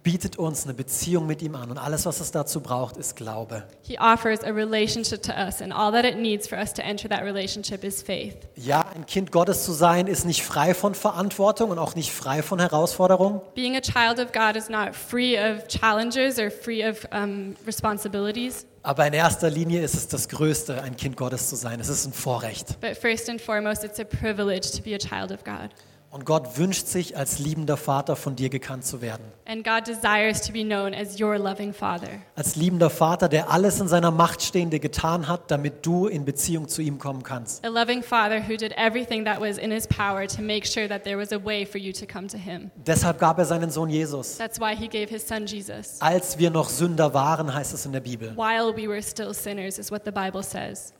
S1: bietet uns eine Beziehung mit ihm an und alles, was es dazu braucht, ist Glaube.
S2: He offers a relationship to us, and all that it needs for us to enter that relationship is faith.
S1: Ja, ein Kind Gottes zu sein, ist nicht frei von Verantwortung und auch nicht frei von Herausforderungen.
S2: Being a child of God is not free of challenges or free of um, responsibilities,
S1: Aber in erster Linie ist es das Größte, ein Kind Gottes zu sein. Es ist ein Vorrecht.
S2: but first and foremost, it's a privilege to be a child of God.
S1: Und Gott wünscht sich, als liebender Vater von dir gekannt zu werden.
S2: And God desires to be known as your loving Father.
S1: Als liebender Vater, der alles in seiner Macht Stehende getan hat, damit du in Beziehung zu ihm kommen kannst.
S2: A loving Father who did everything that was in his power to make sure that there was a way for you to come to him.
S1: Deshalb gab er seinen Sohn Jesus.
S2: That's why he gave his son Jesus.
S1: Als wir noch Sünder waren, heißt es in der Bibel.
S2: While we were still sinners, is what the Bible says.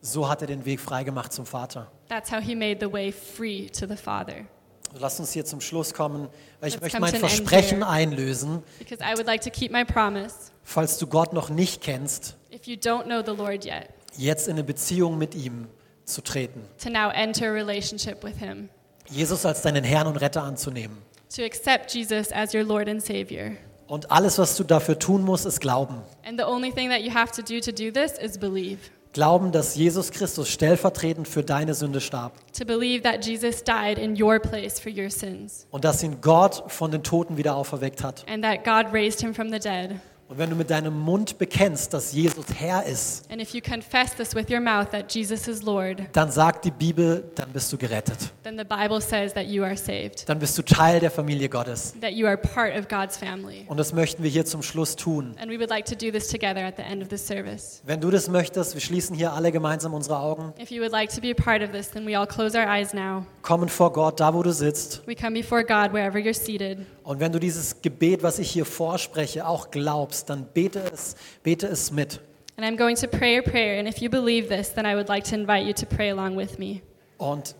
S1: So hat er den Weg freigemacht zum Vater.
S2: That's how he made the way free to the Father.
S1: Lass uns hier zum Schluss kommen. Ich
S2: Let's
S1: möchte mein Versprechen einlösen.
S2: Because I would like to keep my promise.
S1: Falls du Gott noch nicht kennst,
S2: If you don't know the Lord yet,
S1: jetzt in eine Beziehung mit ihm zu treten.
S2: to now enter a relationship with him,
S1: Jesus als deinen Herrn und Retter anzunehmen.
S2: to accept Jesus as your Lord and Savior.
S1: Und alles, was du dafür tun musst, ist Glauben.
S2: And the only thing that you have to do to do this is believe.
S1: Glauben, dass Jesus Christus stellvertretend für deine Sünde starb
S2: To believe that Jesus died in your place for your sins,
S1: und dass ihn Gott von den Toten wieder auferweckt hat.
S2: and that God raised him from the dead.
S1: Und wenn du mit deinem Mund bekennst, dass Jesus Herr ist,
S2: And if you confess this with your mouth that Jesus is Lord,
S1: dann sagt die Bibel, dann bist du gerettet.
S2: then the Bible says that you are saved,
S1: Dann bist du Teil der Familie Gottes.
S2: that you are part of God's family.
S1: Und das möchten wir hier zum Schluss tun.
S2: And we would like to do this together at the end of the service.
S1: Wenn du das möchtest, wir schließen hier alle gemeinsam unsere Augen,
S2: If you would like to be a part of this, then we all close our eyes now.
S1: kommen vor Gott, da wo du sitzt.
S2: We come before God wherever you're seated.
S1: Und wenn du dieses Gebet, was ich hier vorspreche, auch glaubst, dann bete es, bete es mit.
S2: And I'm going to pray a prayer, and if you believe this, then I would like to invite you to pray along with me
S1: Und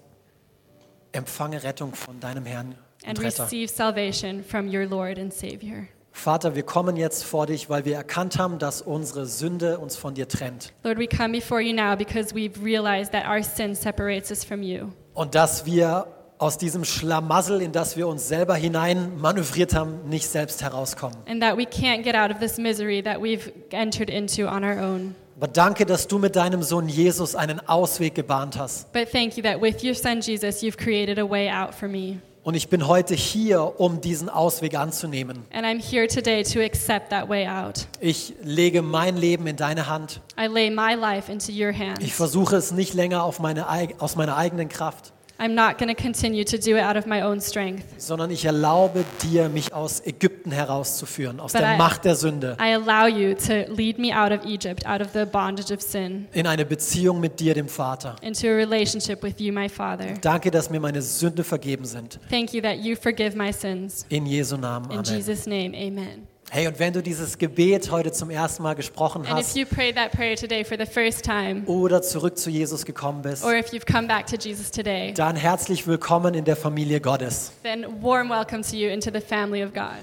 S1: empfange Rettung von deinem Herrn
S2: and
S1: und Retter.
S2: receive salvation from your Lord and Savior.
S1: Vater, wir kommen jetzt vor dich, weil wir erkannt haben, dass unsere Sünde uns von dir trennt.
S2: Lord, we come before you now because we've realized that our sin separates us from you.
S1: Und dass wir aus diesem Schlamassel, in das wir uns selber hinein manövriert haben, nicht selbst herauskommen.
S2: And that we can't get out of this misery that we've entered into on our own.
S1: Aber danke, dass du mit deinem Sohn Jesus einen Ausweg gebahnt hast.
S2: But thank you that with your son Jesus, you've created a way out for me.
S1: Und ich bin heute hier, um diesen Ausweg anzunehmen.
S2: And I'm here today to accept that way out.
S1: Ich lege mein Leben in deine Hand.
S2: I lay my life into your
S1: Ich
S2: hands.
S1: versuche es nicht länger auf meine, aus meiner eigenen Kraft,
S2: I'm not going to continue to do it out of my own strength.
S1: sondern ich erlaube dir, mich aus Ägypten herauszuführen, aus
S2: But
S1: der
S2: I-
S1: Macht der Sünde,
S2: I allow you to lead me out of Egypt, out of the bondage of sin,
S1: in eine Beziehung mit dir, dem Vater.
S2: into a relationship with you, my Father.
S1: Danke, dass mir meine Sünde vergeben sind.
S2: Thank you that you forgive my sins.
S1: In Jesu Namen.
S2: In
S1: Amen.
S2: Jesus' name, amen.
S1: Hey, und wenn du dieses Gebet heute zum ersten Mal gesprochen
S2: And if
S1: hast
S2: you prayed that prayer today for the first time,
S1: oder zurück zu Jesus gekommen bist,
S2: or if you've come back to Jesus today,
S1: dann herzlich willkommen in der Familie Gottes.
S2: then warm welcome to you into the family of God.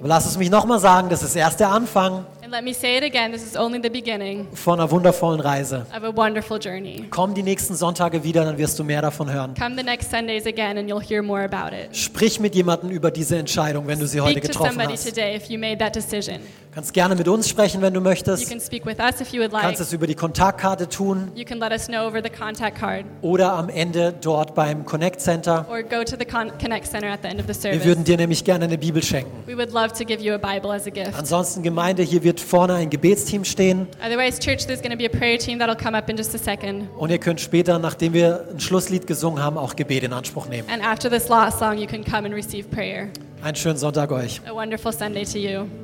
S1: Aber lass es mich nochmal sagen, das ist erst der Anfang
S2: let me say it again this is only the beginning
S1: von einer wundervollen Reise.
S2: of a wonderful journey.
S1: Komm die nächsten Sonntage wieder, dann wirst du mehr davon hören.
S2: Come the next Sundays again and you'll hear more about it.
S1: Sprich mit jemandem über diese Entscheidung, wenn du sie heute
S2: Speak to
S1: getroffen
S2: somebody
S1: hast.
S2: today if you made that decision.
S1: Du kannst gerne mit uns sprechen, wenn du
S2: You
S1: möchtest.
S2: can speak with us if you would
S1: Du
S2: like.
S1: kannst es über die Kontaktkarte tun
S2: You can let us know over the contact card
S1: oder am Ende dort beim Connect Center.
S2: or go to the Con- Connect Center at the end of the
S1: Wir
S2: service.
S1: würden dir nämlich gerne eine Bibel schenken.
S2: We would love to give you a Bible as a gift.
S1: Ansonsten Gemeinde, hier wird vorne ein Gebetsteam stehen
S2: Otherwise, church, there's going to be a prayer team that'll come up in just a second.
S1: und ihr könnt später, nachdem wir ein Schlusslied gesungen haben, auch Gebet in Anspruch nehmen.
S2: And after this last song, you can come and receive prayer.
S1: Einen schönen Sonntag euch.
S2: A wonderful Sunday to you.